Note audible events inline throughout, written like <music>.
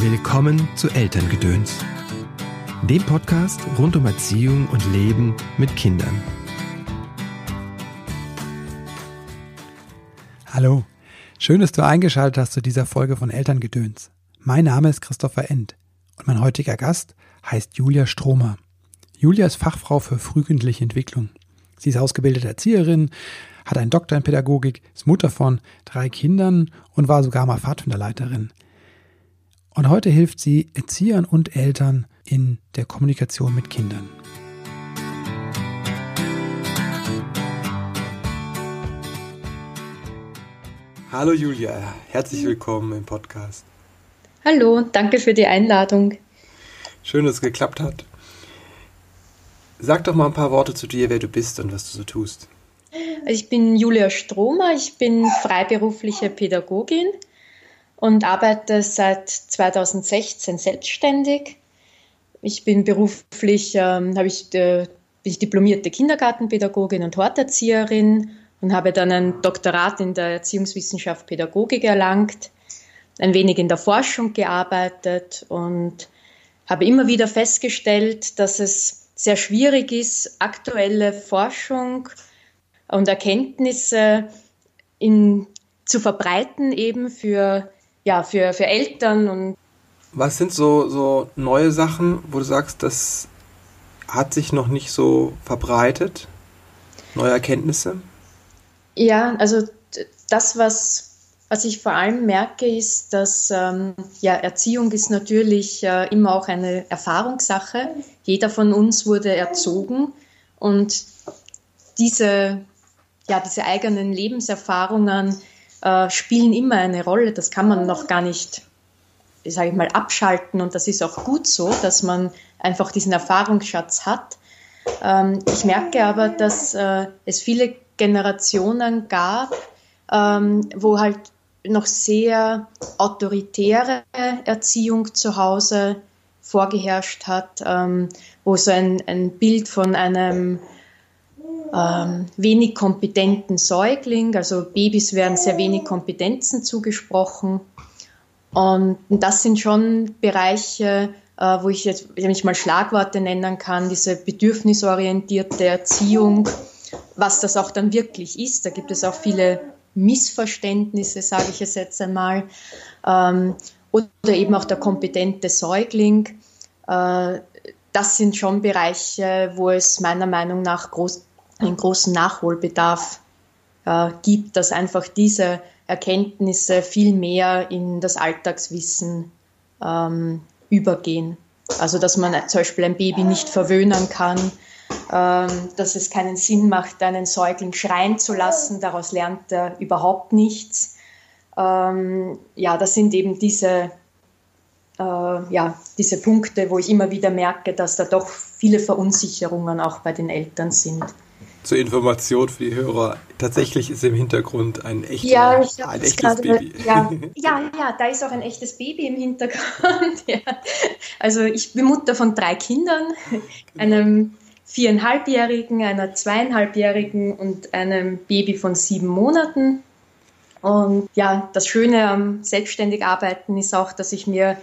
Willkommen zu Elterngedöns, dem Podcast rund um Erziehung und Leben mit Kindern. Hallo, schön, dass du eingeschaltet hast zu dieser Folge von Elterngedöns. Mein Name ist Christopher End und mein heutiger Gast heißt Julia Stromer. Julia ist Fachfrau für frühkindliche Entwicklung. Sie ist ausgebildete Erzieherin, hat einen Doktor in Pädagogik, ist Mutter von drei Kindern und war sogar mal Pfadfinderleiterin. Und heute hilft sie Erziehern und Eltern in der Kommunikation mit Kindern. Hallo Julia, herzlich willkommen im Podcast. Hallo, danke für die Einladung. Schön, dass es geklappt hat. Sag doch mal ein paar Worte zu dir, wer du bist und was du so tust. Also ich bin Julia Stromer, ich bin freiberufliche Pädagogin und arbeite seit 2016 selbstständig. Ich bin beruflich, ähm, habe ich, äh, bin ich diplomierte Kindergartenpädagogin und Horterzieherin und habe dann ein Doktorat in der Erziehungswissenschaft Pädagogik erlangt, ein wenig in der Forschung gearbeitet und habe immer wieder festgestellt, dass es sehr schwierig ist, aktuelle Forschung und Erkenntnisse in, zu verbreiten eben für ja, für, für Eltern und was sind so, so neue Sachen, wo du sagst, das hat sich noch nicht so verbreitet? Neue Erkenntnisse? Ja, also das, was, was ich vor allem merke, ist, dass ähm, ja, Erziehung ist natürlich äh, immer auch eine Erfahrungssache. Jeder von uns wurde erzogen und diese, ja, diese eigenen Lebenserfahrungen äh, spielen immer eine Rolle. Das kann man noch gar nicht, sage ich mal, abschalten. Und das ist auch gut so, dass man einfach diesen Erfahrungsschatz hat. Ähm, ich merke aber, dass äh, es viele Generationen gab, ähm, wo halt noch sehr autoritäre Erziehung zu Hause vorgeherrscht hat, ähm, wo so ein, ein Bild von einem ähm, wenig kompetenten Säugling, also Babys werden sehr wenig Kompetenzen zugesprochen. Und das sind schon Bereiche, äh, wo ich jetzt, wenn ich mal Schlagworte nennen kann, diese bedürfnisorientierte Erziehung, was das auch dann wirklich ist. Da gibt es auch viele Missverständnisse, sage ich es jetzt einmal. Ähm, oder eben auch der kompetente Säugling. Äh, das sind schon Bereiche, wo es meiner Meinung nach groß, einen großen Nachholbedarf äh, gibt, dass einfach diese Erkenntnisse viel mehr in das Alltagswissen ähm, übergehen. Also dass man zum Beispiel ein Baby nicht verwöhnen kann, ähm, dass es keinen Sinn macht, einen Säugling schreien zu lassen, daraus lernt er überhaupt nichts. Ähm, ja, das sind eben diese, äh, ja, diese Punkte, wo ich immer wieder merke, dass da doch viele Verunsicherungen auch bei den Eltern sind zur Information für die Hörer, tatsächlich ist im Hintergrund ein, echter, ja, ein echtes Baby. Ja, <laughs> ja, ja, da ist auch ein echtes Baby im Hintergrund. <laughs> Ja. Also ich bin Mutter von drei Kindern, einem viereinhalbjährigen, einer zweieinhalbjährigen und einem Baby von sieben Monaten. Und ja, das Schöne am selbstständig arbeiten ist auch, dass ich mir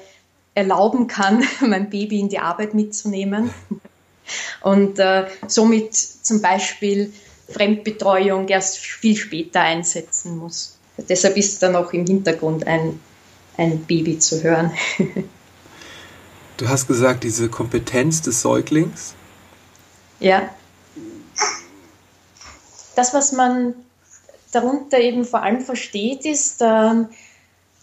erlauben kann, <laughs> mein Baby in die Arbeit mitzunehmen und äh, somit zum Beispiel Fremdbetreuung erst viel später einsetzen muss. Deshalb ist dann auch im Hintergrund ein, ein Baby zu hören. Du hast gesagt, diese Kompetenz des Säuglings? Ja. Das, was man darunter eben vor allem versteht, ist, ähm,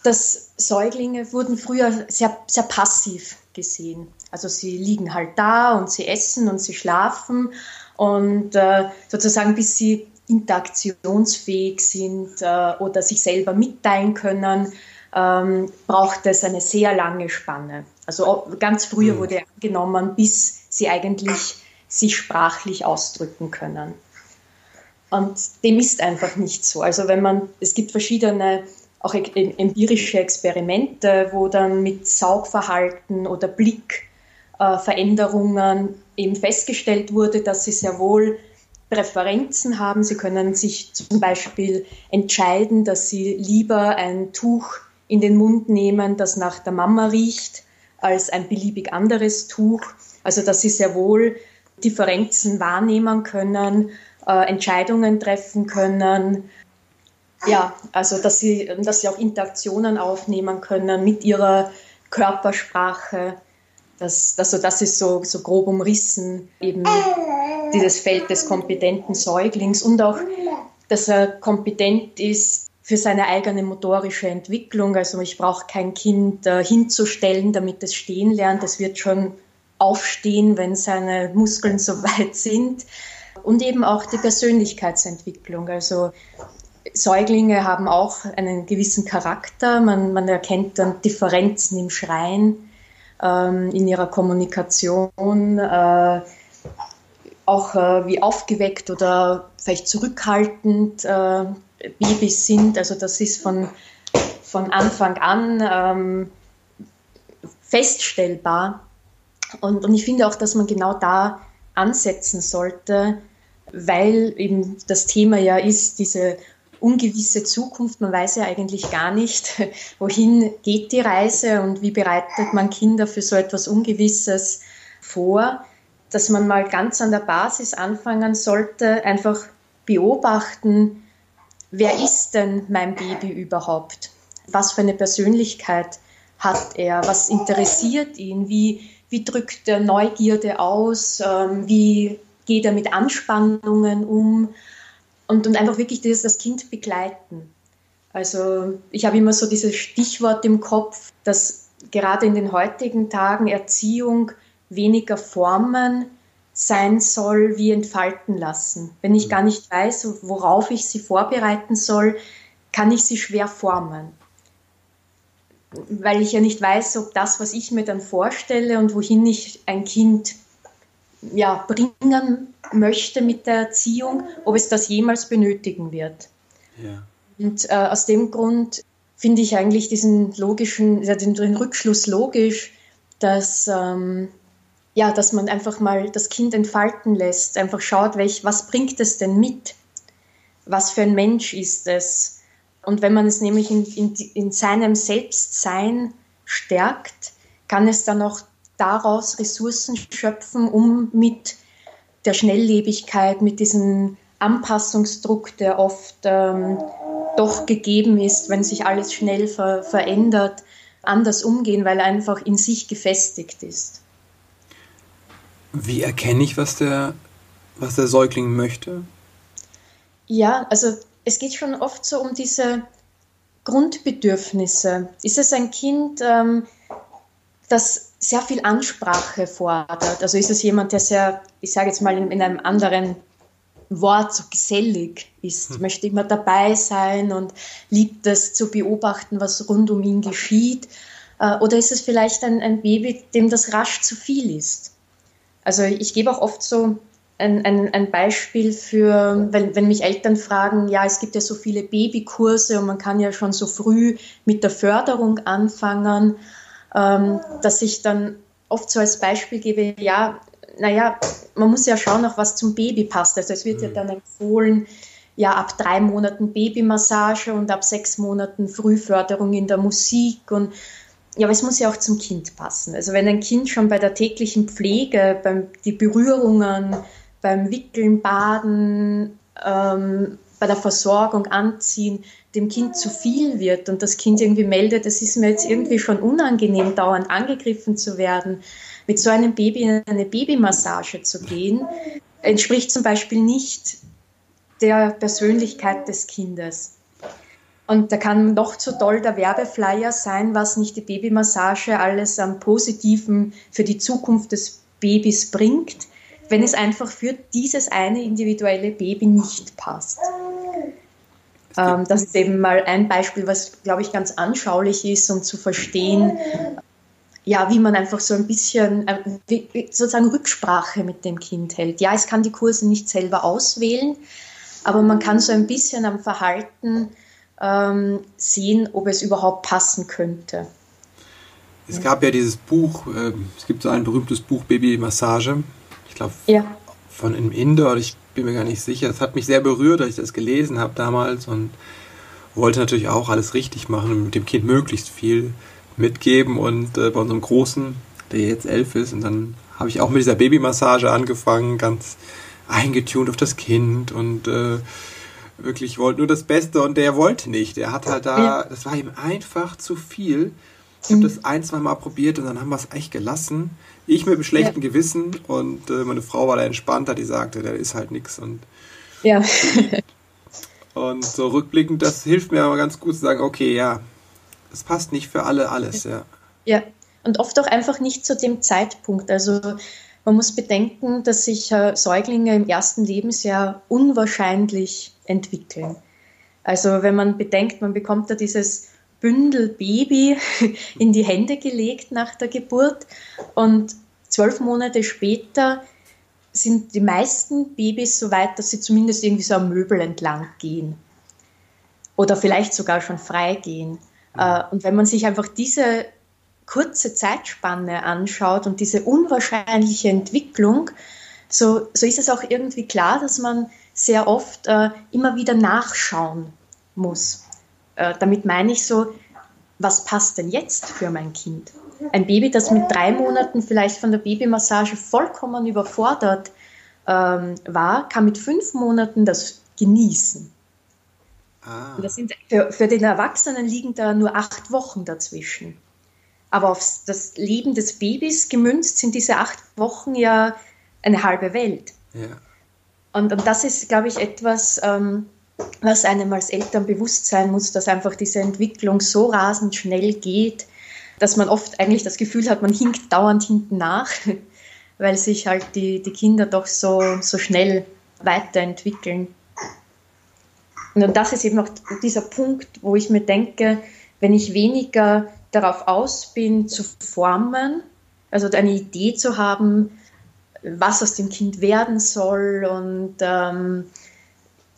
dass Säuglinge wurden früher sehr, sehr passiv gesehen. Also sie liegen halt da und sie essen und sie schlafen und äh, sozusagen bis sie interaktionsfähig sind äh, oder sich selber mitteilen können, ähm, braucht es eine sehr lange Spanne. Also ganz früher mhm. wurde angenommen, bis sie eigentlich sich sprachlich ausdrücken können. Und dem ist einfach nicht so. Also wenn man, es gibt verschiedene auch empirische Experimente, wo dann mit Saugverhalten oder Blickveränderungen äh, eben festgestellt wurde, dass sie sehr wohl Präferenzen haben. Sie können sich zum Beispiel entscheiden, dass sie lieber ein Tuch in den Mund nehmen, das nach der Mama riecht, als ein beliebig anderes Tuch. Also dass sie sehr wohl Differenzen wahrnehmen können, äh, Entscheidungen treffen können. Ja, also dass sie, dass sie auch Interaktionen aufnehmen können mit ihrer Körpersprache. Das, also das ist so, so grob umrissen, eben dieses Feld des kompetenten Säuglings und auch, dass er kompetent ist für seine eigene motorische Entwicklung. Also ich brauche kein Kind äh, hinzustellen, damit es stehen lernt. Es wird schon aufstehen, wenn seine Muskeln so weit sind. Und eben auch die Persönlichkeitsentwicklung. Also Säuglinge haben auch einen gewissen Charakter. Man, man erkennt dann Differenzen im Schreien, ähm, in ihrer Kommunikation, äh, auch äh, wie aufgeweckt oder vielleicht zurückhaltend äh, Babys sind. Also das ist von, von Anfang an ähm, feststellbar. Und, und ich finde auch, dass man genau da ansetzen sollte, weil eben das Thema ja ist, diese ungewisse Zukunft. Man weiß ja eigentlich gar nicht, <laughs> wohin geht die Reise und wie bereitet man Kinder für so etwas Ungewisses vor, dass man mal ganz an der Basis anfangen sollte, einfach beobachten, wer ist denn mein Baby überhaupt? Was für eine Persönlichkeit hat er? Was interessiert ihn? Wie, wie drückt er Neugierde aus? Ähm, wie geht er mit Anspannungen um? Und, und einfach wirklich dieses, das Kind begleiten. Also ich habe immer so dieses Stichwort im Kopf, dass gerade in den heutigen Tagen Erziehung weniger Formen, sein soll, wie entfalten lassen. Wenn ich mhm. gar nicht weiß, worauf ich sie vorbereiten soll, kann ich sie schwer formen. Weil ich ja nicht weiß, ob das, was ich mir dann vorstelle und wohin ich ein Kind ja, bringen möchte mit der Erziehung, ob es das jemals benötigen wird. Ja. Und äh, aus dem Grund finde ich eigentlich diesen logischen, den, den Rückschluss logisch, dass ähm, ja, dass man einfach mal das Kind entfalten lässt, einfach schaut, welch, was bringt es denn mit? Was für ein Mensch ist es? Und wenn man es nämlich in, in, in seinem Selbstsein stärkt, kann es dann auch daraus Ressourcen schöpfen, um mit der Schnelllebigkeit, mit diesem Anpassungsdruck, der oft ähm, doch gegeben ist, wenn sich alles schnell ver verändert, anders umgehen, weil er einfach in sich gefestigt ist. Wie erkenne ich, was der, was der Säugling möchte? Ja, also es geht schon oft so um diese Grundbedürfnisse. Ist es ein Kind, ähm, das sehr viel Ansprache fordert? Also ist es jemand, der sehr, ich sage jetzt mal in, in einem anderen Wort, so gesellig ist, hm. möchte immer dabei sein und liebt es zu beobachten, was rund um ihn geschieht? Äh, oder ist es vielleicht ein, ein Baby, dem das rasch zu viel ist? Also ich gebe auch oft so ein, ein, ein Beispiel für, wenn, wenn mich Eltern fragen, ja, es gibt ja so viele Babykurse und man kann ja schon so früh mit der Förderung anfangen, ähm, dass ich dann oft so als Beispiel gebe, ja, naja, man muss ja schauen, auch was zum Baby passt. Also es wird mhm. ja dann empfohlen, ja, ab drei Monaten Babymassage und ab sechs Monaten Frühförderung in der Musik und ja, aber es muss ja auch zum Kind passen. Also wenn ein Kind schon bei der täglichen Pflege, beim die Berührungen, beim Wickeln, Baden, ähm, bei der Versorgung, Anziehen, dem Kind zu viel wird und das Kind irgendwie meldet, es ist mir jetzt irgendwie schon unangenehm, dauernd angegriffen zu werden, mit so einem Baby in eine Babymassage zu gehen, entspricht zum Beispiel nicht der Persönlichkeit des Kindes. Und da kann noch so toll der Werbeflyer sein, was nicht die Babymassage alles am Positiven für die Zukunft des Babys bringt, wenn es einfach für dieses eine individuelle Baby nicht passt. Ähm, das ist eben mal ein Beispiel, was, glaube ich, ganz anschaulich ist, um zu verstehen, ja, wie man einfach so ein bisschen äh, sozusagen Rücksprache mit dem Kind hält. Ja, es kann die Kurse nicht selber auswählen, aber man kann so ein bisschen am Verhalten ähm, sehen, ob es überhaupt passen könnte. Es gab ja dieses Buch, äh, es gibt so ein berühmtes Buch Babymassage, ich glaube ja. von einem Inder, ich bin mir gar nicht sicher. Es hat mich sehr berührt, als ich das gelesen habe damals und wollte natürlich auch alles richtig machen und mit dem Kind möglichst viel mitgeben. Und äh, bei unserem Großen, der jetzt elf ist, und dann habe ich auch mit dieser Babymassage angefangen, ganz eingetunt auf das Kind und äh, wirklich wollte nur das Beste und der wollte nicht. Der hat halt da, das war ihm einfach zu viel. Ich habe mhm. das ein, zwei Mal probiert und dann haben wir es echt gelassen. Ich mit einem schlechten ja. Gewissen und äh, meine Frau war da entspannter, die sagte, der ist halt nichts und ja. <laughs> und so rückblickend, das hilft mir aber ganz gut zu sagen, okay, ja, es passt nicht für alle alles, ja. Ja, und oft auch einfach nicht zu dem Zeitpunkt. Also man muss bedenken, dass sich äh, Säuglinge im ersten Lebensjahr unwahrscheinlich entwickeln. Also wenn man bedenkt, man bekommt da dieses Bündel Baby <laughs> in die Hände gelegt nach der Geburt und zwölf Monate später sind die meisten Babys so weit, dass sie zumindest irgendwie so am Möbel entlang gehen oder vielleicht sogar schon frei gehen. Äh, und wenn man sich einfach diese kurze Zeitspanne anschaut und diese unwahrscheinliche Entwicklung, so, so ist es auch irgendwie klar, dass man sehr oft äh, immer wieder nachschauen muss. Äh, damit meine ich so, was passt denn jetzt für mein Kind? Ein Baby, das mit drei Monaten vielleicht von der Babymassage vollkommen überfordert ähm, war, kann mit fünf Monaten das genießen. Ah. Sind, für, für den Erwachsenen liegen da nur acht Wochen dazwischen. Aber auf das Leben des Babys gemünzt sind diese acht Wochen ja eine halbe Welt. Ja. Und, und das ist, glaube ich, etwas, ähm, was einem als Eltern bewusst sein muss, dass einfach diese Entwicklung so rasend schnell geht, dass man oft eigentlich das Gefühl hat, man hinkt dauernd hinten nach, <laughs> weil sich halt die, die Kinder doch so, so schnell weiterentwickeln. Und das ist eben auch dieser Punkt, wo ich mir denke, wenn ich weniger darauf aus bin, zu formen, also eine Idee zu haben, was aus dem Kind werden soll und, ähm,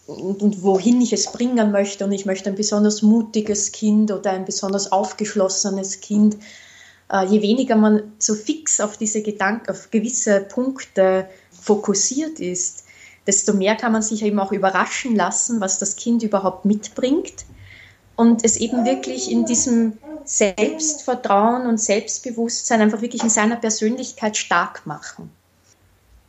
und, und, wohin ich es bringen möchte. Und ich möchte ein besonders mutiges Kind oder ein besonders aufgeschlossenes Kind. Äh, je weniger man so fix auf diese Gedanken, auf gewisse Punkte fokussiert ist, desto mehr kann man sich eben auch überraschen lassen, was das Kind überhaupt mitbringt und es eben wirklich in diesem Selbstvertrauen und Selbstbewusstsein einfach wirklich in seiner Persönlichkeit stark machen.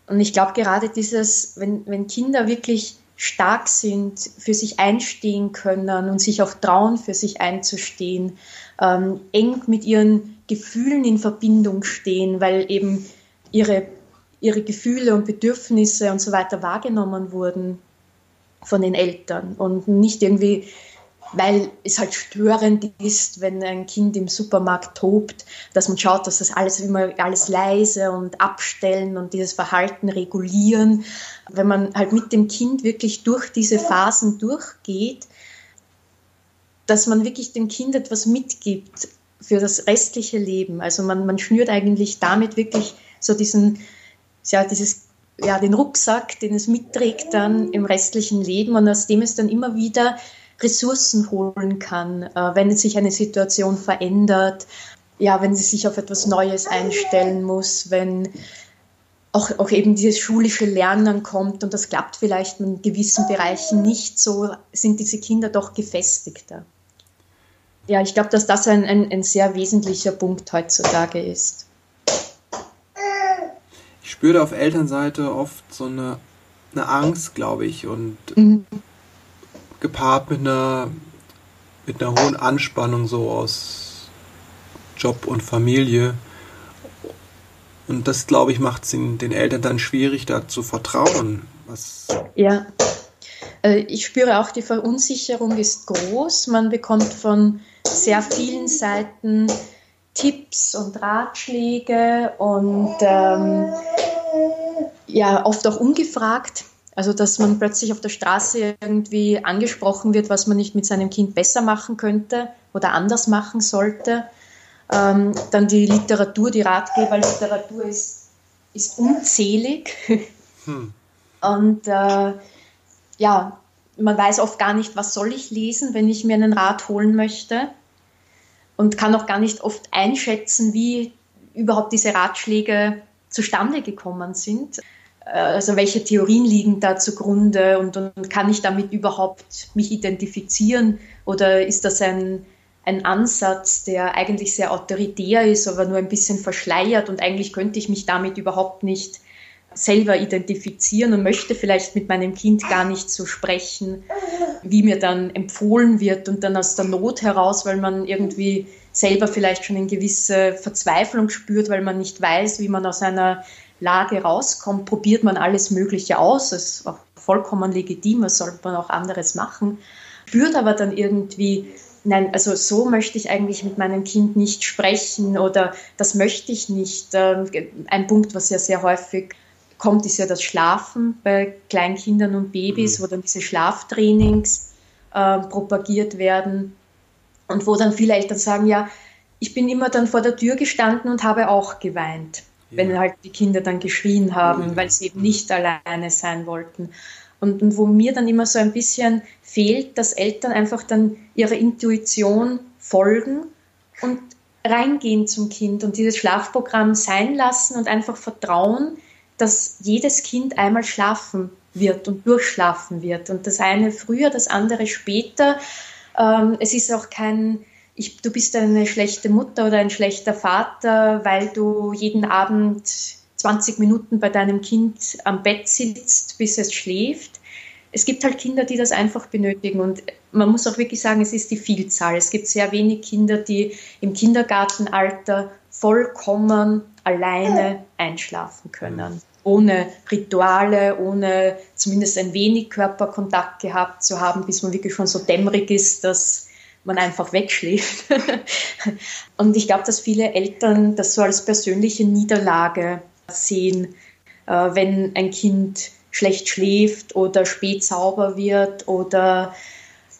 Und ich glaube gerade dieses, wenn, wenn Kinder wirklich stark sind, für sich einstehen können und sich auch trauen, für sich einzustehen, ähm, eng mit ihren Gefühlen in Verbindung stehen, weil eben ihre, ihre Gefühle und Bedürfnisse und so weiter wahrgenommen wurden von den Eltern und nicht irgendwie weil es halt störend ist, wenn ein Kind im Supermarkt tobt, dass man schaut, dass das alles immer alles leise und abstellen und dieses Verhalten regulieren. Wenn man halt mit dem Kind wirklich durch diese Phasen durchgeht, dass man wirklich dem Kind etwas mitgibt für das restliche Leben. Also man, man schnürt eigentlich damit wirklich so diesen, ja, dieses ja, den Rucksack, den es mitträgt dann im restlichen Leben und aus dem es dann immer wieder Ressourcen holen kann, äh, wenn sich eine Situation verändert, ja, wenn sie sich auf etwas Neues einstellen muss, wenn auch, auch eben dieses schulische Lernen kommt und das klappt vielleicht in gewissen Bereichen nicht so, sind diese Kinder doch gefestigter. Ja, ich glaube, dass das ein, ein, ein sehr wesentlicher Punkt heutzutage ist. Ich spüre auf Elternseite oft so eine, eine Angst, glaube ich, und mhm gepaart mit einer, mit einer hohen Anspannung so aus Job und Familie. Und das, glaube ich, macht es den Eltern dann schwierig, da zu vertrauen. Was ja, äh, ich spüre auch, die Verunsicherung ist groß. Man bekommt von sehr vielen Seiten Tipps und Ratschläge und ähm, ja, oft auch ungefragt. Also, dass man plötzlich auf der Straße irgendwie angesprochen wird, was man nicht mit seinem Kind besser machen könnte oder anders machen sollte. Ähm, dann die Literatur, die Ratgeberliteratur ist, ist unzählig. Hm. <laughs> Und äh, ja, man weiß oft gar nicht, was soll ich lesen, wenn ich mir einen Rat holen möchte. Und kann auch gar nicht oft einschätzen, wie überhaupt diese Ratschläge zustande gekommen sind also welche Theorien liegen da zugrunde und, und, kann ich damit überhaupt mich identifizieren? Oder ist das ein, ein Ansatz, der eigentlich sehr autoritär ist, aber nur ein bisschen verschleiert und eigentlich könnte ich mich damit überhaupt nicht selber identifizieren und möchte vielleicht mit meinem Kind gar nicht so sprechen, wie mir dann empfohlen wird und dann aus der Not heraus, weil man irgendwie selber vielleicht schon eine gewisse Verzweiflung spürt, weil man nicht weiß, wie man aus einer Lage rauskommt, probiert man alles Mögliche aus. Das ist auch vollkommen legitim, das sollte man auch anderes machen. Spürt aber dann irgendwie, nein, also so möchte ich eigentlich mit meinem Kind nicht sprechen oder das möchte ich nicht. Ähm, ein Punkt, was ja sehr häufig kommt, ist ja das Schlafen bei Kleinkindern und Babys, mhm. wo dann diese Schlaftrainings äh, propagiert werden und wo dann viele Eltern sagen, ja, ich bin immer dann vor der Tür gestanden und habe auch geweint, ja. wenn halt die Kinder dann geschrien haben, mhm. weil sie eben nicht alleine sein wollten. Und, und, wo mir dann immer so ein bisschen fehlt, dass Eltern einfach dann ihrer Intuition folgen und reingehen zum Kind und dieses Schlafprogramm sein lassen und einfach vertrauen, dass jedes Kind einmal schlafen wird und durchschlafen wird. Und das eine früher, das andere später. Ähm, es ist auch kein, ich, du bist eine schlechte Mutter oder ein schlechter Vater, weil du jeden Abend 20 Minuten bei deinem Kind am Bett sitzt, bis es schläft. Es gibt halt Kinder, die das einfach benötigen und man muss auch wirklich sagen, es ist die Vielzahl. Es gibt sehr wenig Kinder, die im Kindergartenalter vollkommen alleine einschlafen können. Ohne Rituale, ohne zumindest ein wenig Körperkontakt gehabt zu haben, bis man wirklich schon so dämmerig ist, dass man einfach wegschläft. <laughs> Und ich glaube, dass viele Eltern das so als persönliche Niederlage sehen, äh, wenn ein Kind schlecht schläft oder spät sauber wird oder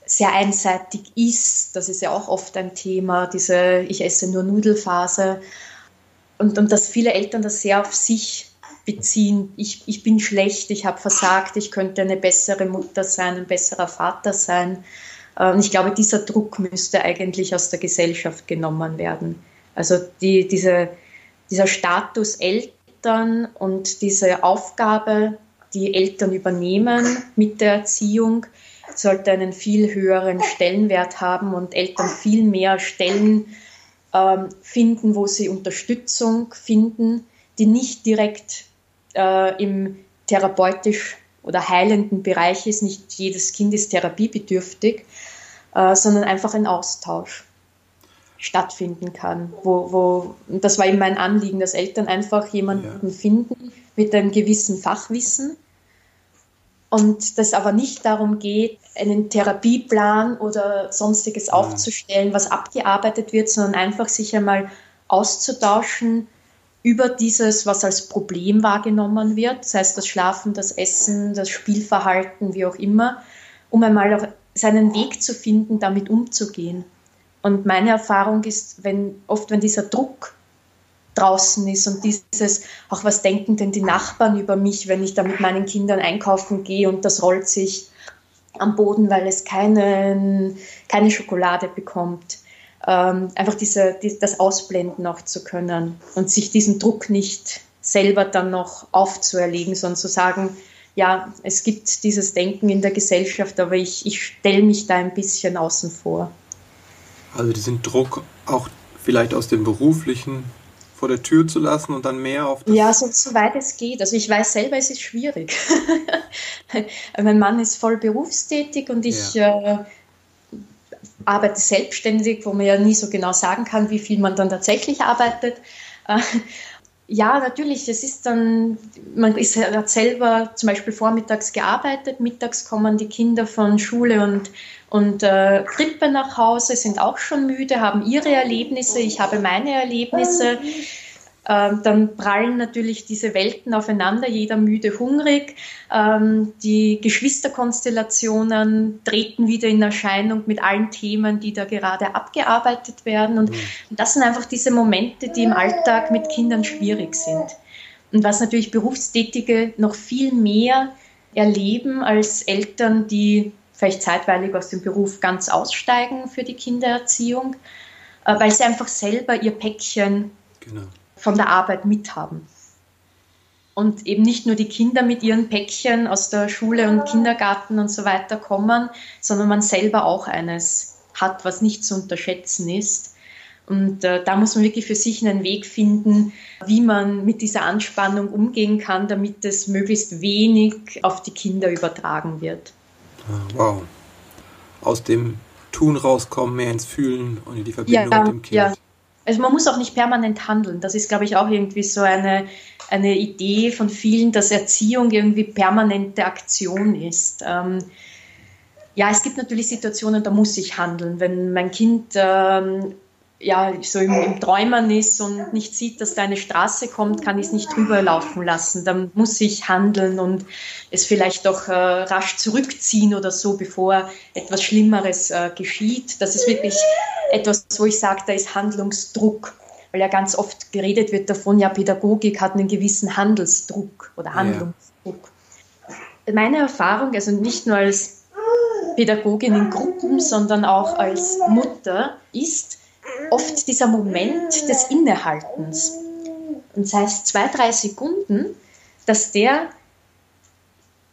sehr einseitig isst. Das ist ja auch oft ein Thema, diese Ich esse nur Nudelphase und, und dass viele Eltern das sehr auf sich beziehen. Ich, ich bin schlecht, ich habe versagt, ich könnte eine bessere Mutter sein, ein besserer Vater sein. Äh, und ich glaube, dieser Druck müsste eigentlich aus der Gesellschaft genommen werden. Also die, diese, dieser Status Eltern und diese Aufgabe, die Eltern übernehmen mit der Erziehung, sollte einen viel höheren Stellenwert haben und Eltern viel mehr Stellen ähm, finden, wo sie Unterstützung finden, die nicht direkt äh, im therapeutisch oder heilenden Bereich ist. Nicht jedes Kind ist therapiebedürftig, äh, sondern einfach ein Austausch stattfinden kann. Wo, wo, das war eben mein Anliegen, dass Eltern einfach jemanden ja. finden mit einem gewissen Fachwissen, und das aber nicht darum geht, einen Therapieplan oder sonstiges aufzustellen, was abgearbeitet wird, sondern einfach sich einmal auszutauschen über dieses, was als Problem wahrgenommen wird, das heißt das Schlafen, das Essen, das Spielverhalten, wie auch immer, um einmal auch seinen Weg zu finden, damit umzugehen. Und meine Erfahrung ist, wenn oft, wenn dieser Druck draußen ist und dieses, auch was denken denn die Nachbarn über mich, wenn ich da mit meinen Kindern einkaufen gehe und das rollt sich am Boden, weil es keinen, keine Schokolade bekommt. Ähm, einfach diese, die, das ausblenden auch zu können und sich diesen Druck nicht selber dann noch aufzuerlegen, sondern zu sagen, ja, es gibt dieses Denken in der Gesellschaft, aber ich, ich stelle mich da ein bisschen außen vor. Also diesen Druck auch vielleicht aus dem beruflichen vor der Tür zu lassen und dann mehr auf das. Ja, so, soweit es geht. Also ich weiß selber, es ist schwierig. <laughs> mein Mann ist voll berufstätig und ich ja. äh, arbeite selbstständig, wo man ja nie so genau sagen kann, wie viel man dann tatsächlich arbeitet. Äh, ja, natürlich, es ist dann, man ist, hat selber zum Beispiel vormittags gearbeitet, mittags kommen die Kinder von Schule und, und äh, Krippe nach Hause, sind auch schon müde, haben ihre Erlebnisse, ich habe meine Erlebnisse. Ähm, dann prallen natürlich diese Welten aufeinander, jeder müde, hungrig. Ähm, die Geschwisterkonstellationen treten wieder in Erscheinung mit allen Themen, die da gerade abgearbeitet werden. Und mhm. das sind einfach diese Momente, die im Alltag mit Kindern schwierig sind. Und was natürlich Berufstätige noch viel mehr erleben als Eltern, die vielleicht zeitweilig aus dem Beruf ganz aussteigen für die Kindererziehung, äh, weil sie einfach selber ihr Päckchen genau von der Arbeit mithaben. und eben nicht nur die Kinder mit ihren Päckchen aus der Schule und Kindergarten und so weiter kommen, sondern man selber auch eines hat, was nicht zu unterschätzen ist. Und äh, da muss man wirklich für sich einen Weg finden, wie man mit dieser Anspannung umgehen kann, damit es möglichst wenig auf die Kinder übertragen wird. Ah, wow. Aus dem Tun rauskommen, mehr ins Fühlen und in die Verbindung ja, mit dem Kind. Ja. Also man muss auch nicht permanent handeln. Das ist, glaube ich, auch irgendwie so eine, eine Idee von vielen, dass Erziehung irgendwie permanente Aktion ist. Ähm, ja, es gibt natürlich Situationen, da muss ich handeln. Wenn mein Kind ähm, ja, so im, im Träumen ist und nicht sieht, dass da eine Straße kommt, kann ich es nicht drüber laufen lassen. Dann muss ich handeln und es vielleicht doch äh, rasch zurückziehen oder so, bevor etwas Schlimmeres äh, geschieht. Das ist wirklich etwas, wo ich sage, da ist Handlungsdruck. Weil ja ganz oft geredet wird davon, ja, Pädagogik hat einen gewissen Handelsdruck oder Handlungsdruck. Ja. Meine Erfahrung, also nicht nur als Pädagogin in Gruppen, sondern auch als Mutter, ist, oft dieser Moment des Innehaltens. Und sei es zwei, drei Sekunden, dass der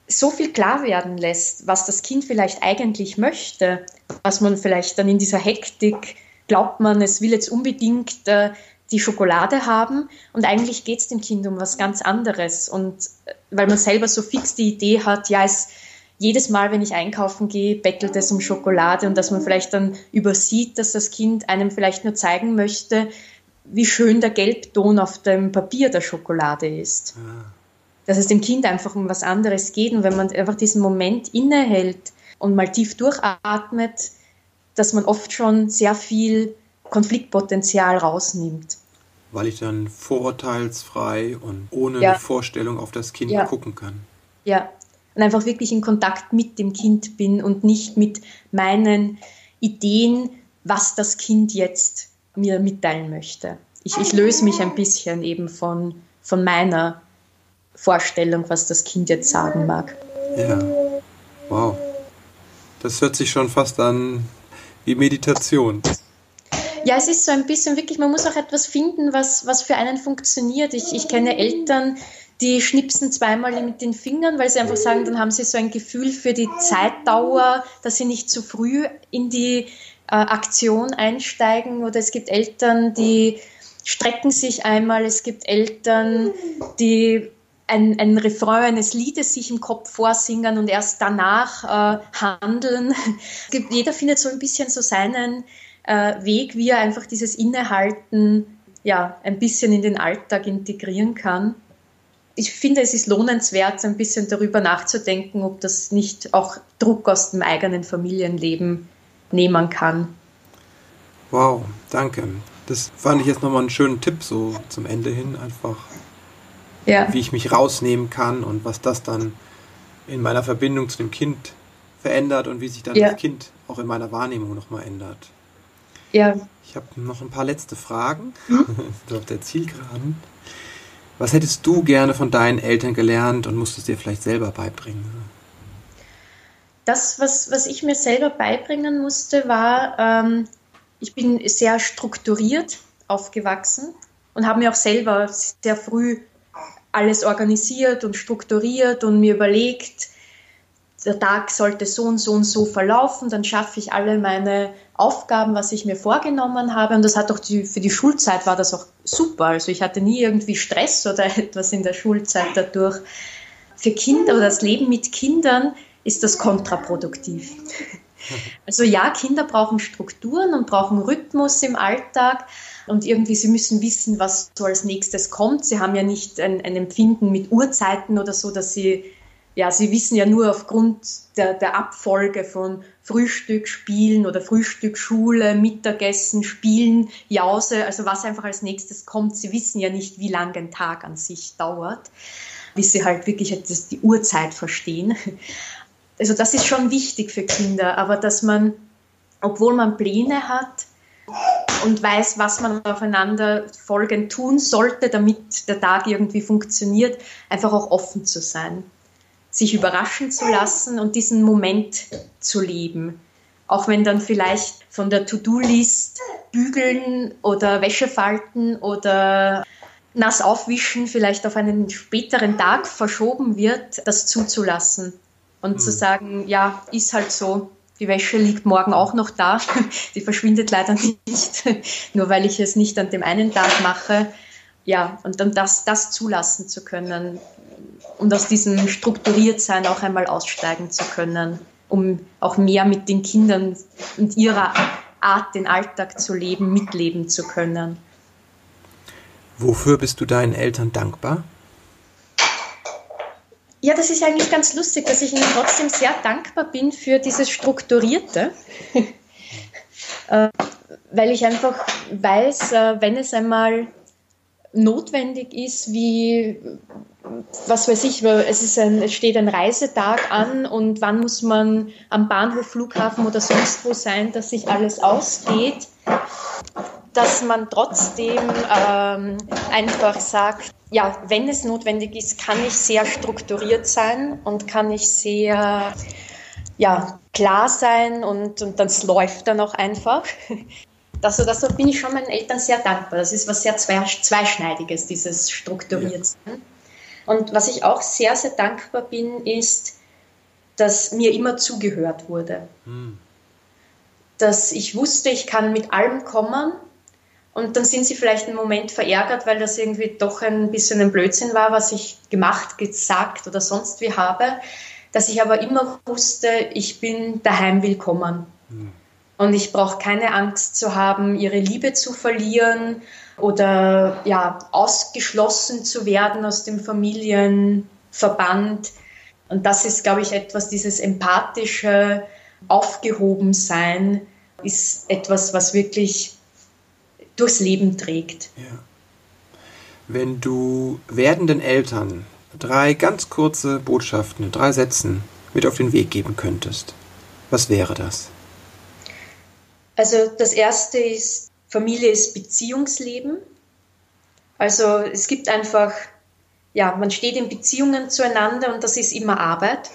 so viel klar werden lässt, was das Kind vielleicht eigentlich möchte, was man vielleicht dann in dieser Hektik glaubt man, es will jetzt unbedingt äh, die Schokolade haben und eigentlich geht es dem Kind um was ganz anderes. Und äh, weil man selber so fix die Idee hat, ja, es jedes Mal, wenn ich einkaufen gehe, bettelt es um Schokolade und dass man vielleicht dann übersieht, dass das Kind einem vielleicht nur zeigen möchte, wie schön der Gelbton auf dem Papier der Schokolade ist. Ah. Dass es dem Kind einfach um was anderes geht und wenn man einfach diesen Moment innehält und mal tief durchatmet, dass man oft schon sehr viel Konfliktpotenzial rausnimmt. Weil ich dann vorurteilsfrei und ohne ja. Vorstellung auf das Kind ja. gucken kann. Ja, und einfach wirklich in Kontakt mit dem Kind bin und nicht mit meinen Ideen, was das Kind jetzt mir mitteilen möchte. Ich, ich löse mich ein bisschen eben von, von meiner Vorstellung, was das Kind jetzt sagen mag. Ja, wow. Das hört sich schon fast an wie Meditation. Ja, es ist so ein bisschen wirklich, man muss auch etwas finden, was, was für einen funktioniert. Ich, ich kenne Eltern, die schnipsen zweimal mit den Fingern, weil sie einfach sagen, dann haben sie so ein Gefühl für die Zeitdauer, dass sie nicht zu früh in die äh, Aktion einsteigen. Oder es gibt Eltern, die strecken sich einmal. Es gibt Eltern, die ein, ein Refrain eines Liedes sich im Kopf vorsingen und erst danach äh, handeln. Jeder findet so ein bisschen so seinen äh, Weg, wie er einfach dieses Innehalten ja, ein bisschen in den Alltag integrieren kann ich finde, es ist lohnenswert, ein bisschen darüber nachzudenken, ob das nicht auch Druck aus dem eigenen Familienleben nehmen kann. Wow, danke. Das fand ich jetzt nochmal einen schönen Tipp so zum Ende hin, einfach ja. wie ich mich rausnehmen kann und was das dann in meiner Verbindung zu dem Kind verändert und wie sich dann ja. das Kind auch in meiner Wahrnehmung nochmal ändert. Ja. Ich habe noch ein paar letzte Fragen <laughs> hm? auf der Zielgeraden. Was hättest du gerne von deinen Eltern gelernt und musstest dir vielleicht selber beibringen? Das, was, was ich mir selber beibringen musste, war, ähm, ich bin sehr strukturiert aufgewachsen und habe mir auch selber sehr früh alles organisiert und strukturiert und mir überlegt, der Tag sollte so und so und so verlaufen, dann schaffe ich alle meine Aufgaben, was ich mir vorgenommen habe. Und das hat auch die, für die Schulzeit war das auch super. Also ich hatte nie irgendwie Stress oder <laughs> etwas in der Schulzeit dadurch. Für Kinder oder das Leben mit Kindern ist das kontraproduktiv. <laughs> Also ja, Kinder brauchen Strukturen und brauchen Rhythmus im Alltag und irgendwie sie müssen wissen, was so als nächstes kommt. Sie haben ja nicht ein, ein Empfinden mit Uhrzeiten oder so, dass sie ja, sie wissen ja nur aufgrund der, der Abfolge von Frühstück, Spielen oder Frühstück, Schule, Mittagessen, Spielen, Jause, also was einfach als nächstes kommt. Sie wissen ja nicht, wie lange ein Tag an sich dauert, bis sie halt wirklich die Uhrzeit verstehen. Also das ist schon wichtig für Kinder, aber dass man, obwohl man Pläne hat, und weiß, was man aufeinander folgend tun sollte, damit der Tag irgendwie funktioniert, einfach auch offen zu sein sich überraschen zu lassen und diesen Moment zu leben. Auch wenn dann vielleicht von der To-Do-List bügeln oder Wäsche falten oder nass aufwischen vielleicht auf einen späteren Tag verschoben wird, das zuzulassen und mhm. zu sagen, ja, ist halt so, die Wäsche liegt morgen auch noch da, <laughs> die verschwindet leider nicht, <laughs> nur weil ich es nicht an dem einen Tag mache. Ja, und dann das, das zulassen zu können und aus diesem Strukturiertsein auch einmal aussteigen zu können, um auch mehr mit den Kindern und ihrer Art, den Alltag zu leben, mitleben zu können. Wofür bist du deinen Eltern dankbar? Ja, das ist eigentlich ganz lustig, dass ich ihnen trotzdem sehr dankbar bin für dieses Strukturierte. <laughs> Äh, weil ich einfach weiß, äh, wenn es einmal notwendig ist, wie, was weiß ich, es, ist ein, es steht ein Reisetag an und wann muss man am Bahnhof, Flughafen oder sonst wo sein, dass sich alles ausgeht, dass man trotzdem ähm, einfach sagt, ja, wenn es notwendig ist, kann ich sehr strukturiert sein und kann ich sehr ja, klar sein und, und das läuft dann auch einfach. Also das bin ich schon meinen Eltern sehr dankbar. Das ist was sehr zweischneidiges, dieses Strukturiertsein. Ja. Und was ich auch sehr, sehr dankbar bin, ist, dass mir immer zugehört wurde. Hm. Dass ich wusste, ich kann mit allem kommen und dann sind sie vielleicht einen Moment verärgert, weil das irgendwie doch ein bisschen ein Blödsinn war, was ich gemacht, gesagt oder sonst wie habe. Dass ich aber immer wusste, ich bin daheim willkommen. Hm. Und ich brauche keine Angst zu haben, ihre Liebe zu verlieren oder ja, ausgeschlossen zu werden aus dem Familienverband. Und das ist, glaube ich, etwas, dieses empathische Aufgehobensein ist etwas, was wirklich durchs Leben trägt. Ja. Wenn du werdenden Eltern drei ganz kurze Botschaften in drei Sätzen mit auf den Weg geben könntest, was wäre das? Also das erste ist, Familie ist Beziehungsleben. Also es gibt einfach, ja, man steht in Beziehungen zueinander und das ist immer Arbeit.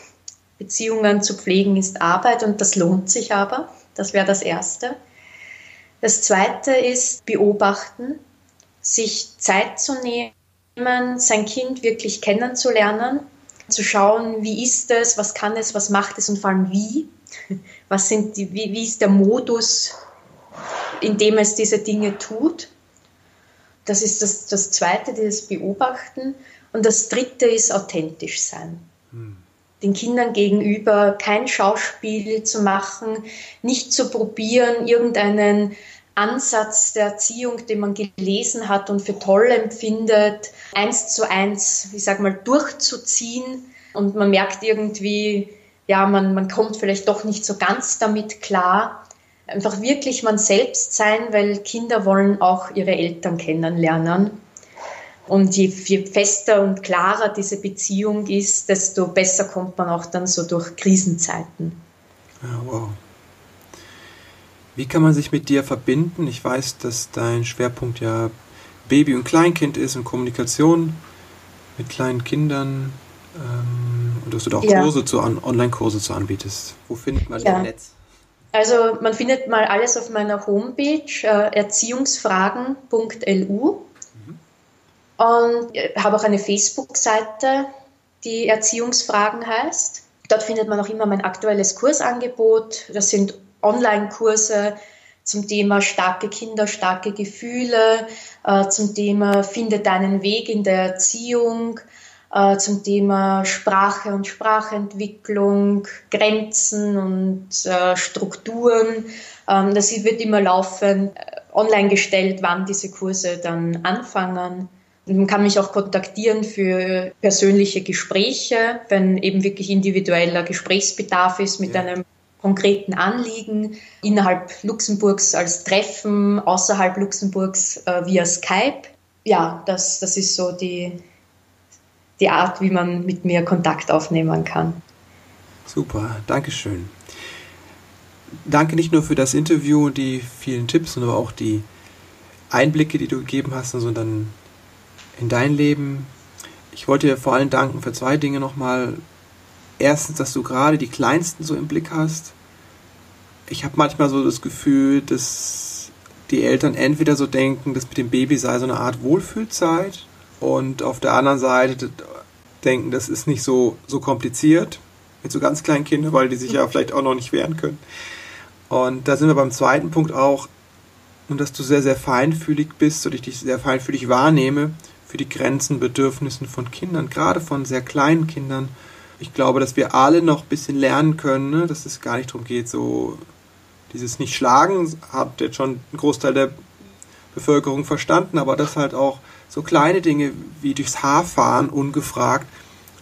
Beziehungen zu pflegen ist Arbeit und das lohnt sich aber. Das wäre das Erste. Das Zweite ist beobachten, sich Zeit zu nehmen, sein Kind wirklich kennenzulernen, zu schauen, wie ist es, was kann es, was macht es und vor allem wie. Was sind die, wie, wie ist der Modus, in dem es diese Dinge tut? Das ist das, das Zweite, dieses Beobachten. Und das Dritte ist authentisch sein. Hm. Den Kindern gegenüber kein Schauspiel zu machen, nicht zu probieren, irgendeinen Ansatz der Erziehung, den man gelesen hat und für toll empfindet, eins zu eins, ich sag mal, durchzuziehen. Und man merkt irgendwie, ja, man, man kommt vielleicht doch nicht so ganz damit klar. Einfach wirklich man selbst sein, weil Kinder wollen auch ihre Eltern kennenlernen. Und je, je fester und klarer diese Beziehung ist, desto besser kommt man auch dann so durch Krisenzeiten. Ja, wow. Wie kann man sich mit dir verbinden? Ich weiß, dass dein Schwerpunkt ja Baby- und Kleinkind ist und Kommunikation mit kleinen Kindern. Ähm, und dass du da auch ja. Kurse zu Online-Kurse zu anbietest. Wo findet man ja. das Netz? Also man findet mal alles auf meiner Homepage äh, erziehungsfragen.lu mhm. und äh, habe auch eine Facebook-Seite, die Erziehungsfragen heißt. Dort findet man auch immer mein aktuelles Kursangebot. Das sind Online-Kurse zum Thema starke Kinder, starke Gefühle, äh, zum Thema finde deinen Weg in der Erziehung, äh, zum Thema Sprache und Sprachentwicklung, Grenzen und äh, Strukturen. Ähm, das wird immer laufend äh, online gestellt, wann diese Kurse dann anfangen. Man kann mich auch kontaktieren für persönliche Gespräche, wenn eben wirklich individueller Gesprächsbedarf ist mit ja. einem konkreten Anliegen innerhalb Luxemburgs als Treffen, außerhalb Luxemburgs äh, via Skype. Ja, das, das ist so die, die Art, wie man mit mir Kontakt aufnehmen kann. Super, Dankeschön. Danke nicht nur für das Interview und die vielen Tipps, sondern auch die Einblicke, die du gegeben hast, sondern in dein Leben. Ich wollte dir vor allem danken für zwei Dinge nochmal. Erstens, dass du gerade die Kleinsten so im Blick hast. Ich habe manchmal so das Gefühl, dass die Eltern entweder so denken, das mit dem Baby sei so eine Art Wohlfühlzeit und auf der anderen Seite denken, das ist nicht so, so kompliziert mit so ganz kleinen Kindern, weil die sich ja vielleicht auch noch nicht wehren können. Und da sind wir beim zweiten Punkt auch, und dass du sehr, sehr feinfühlig bist und ich dich sehr feinfühlig wahrnehme für die Grenzen, Bedürfnissen von Kindern, gerade von sehr kleinen Kindern. Ich glaube, dass wir alle noch ein bisschen lernen können, ne? dass es gar nicht darum geht, so dieses Nicht-Schlagen hat jetzt schon ein Großteil der Bevölkerung verstanden, aber dass halt auch so kleine Dinge wie durchs Haar fahren, ungefragt,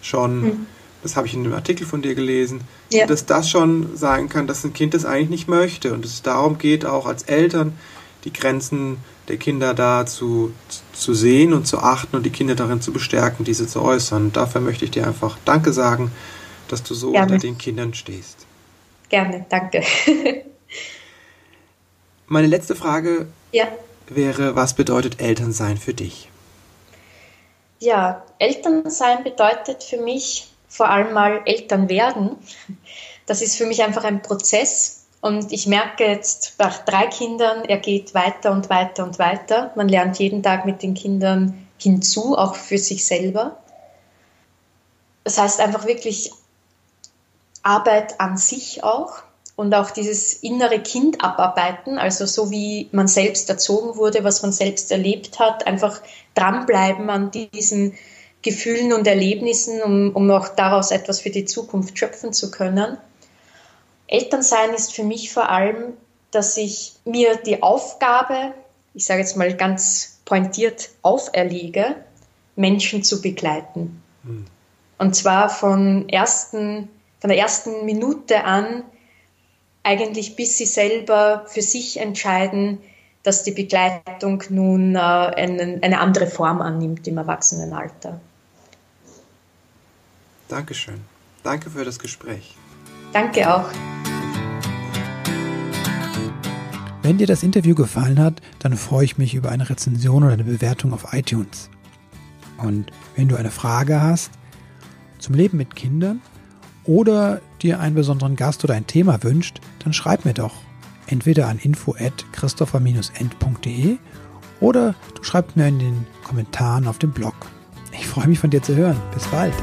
schon, mhm. das habe ich in einem Artikel von dir gelesen, ja. dass das schon sagen kann, dass ein Kind das eigentlich nicht möchte und es darum geht, auch als Eltern die Grenzen der Kinder da zu, zu sehen und zu achten und die Kinder darin zu bestärken, diese zu äußern. Und dafür möchte ich dir einfach Danke sagen, dass du so Gerne. unter den Kindern stehst. Gerne, danke. Meine letzte Frage ja. wäre, was bedeutet Elternsein für dich? Ja, Elternsein bedeutet für mich vor allem mal Eltern werden. Das ist für mich einfach ein Prozess. Und ich merke jetzt nach drei Kindern, er geht weiter und weiter und weiter. Man lernt jeden Tag mit den Kindern hinzu, auch für sich selber. Das heißt einfach wirklich Arbeit an sich auch und auch dieses innere Kind abarbeiten, also so wie man selbst erzogen wurde, was man selbst erlebt hat, einfach dranbleiben an diesen Gefühlen und Erlebnissen, um, um auch daraus etwas für die Zukunft schöpfen zu können. Elternsein ist für mich vor allem, dass ich mir die Aufgabe, ich sage jetzt mal ganz pointiert, auferlege, Menschen zu begleiten. Mhm. Und zwar von, ersten, von der ersten Minute an, eigentlich bis sie selber für sich entscheiden, dass die Begleitung nun äh, eine, eine andere Form annimmt im Erwachsenenalter. Dankeschön. Danke für das Gespräch. Danke auch. Wenn dir das Interview gefallen hat, dann freue ich mich über eine Rezension oder eine Bewertung auf iTunes. Und wenn du eine Frage hast zum Leben mit Kindern oder dir einen besonderen Gast oder ein Thema wünscht, dann schreib mir doch entweder an info at christopher-end.de oder du schreibst mir in den Kommentaren auf dem Blog. Ich freue mich von dir zu hören. Bis bald.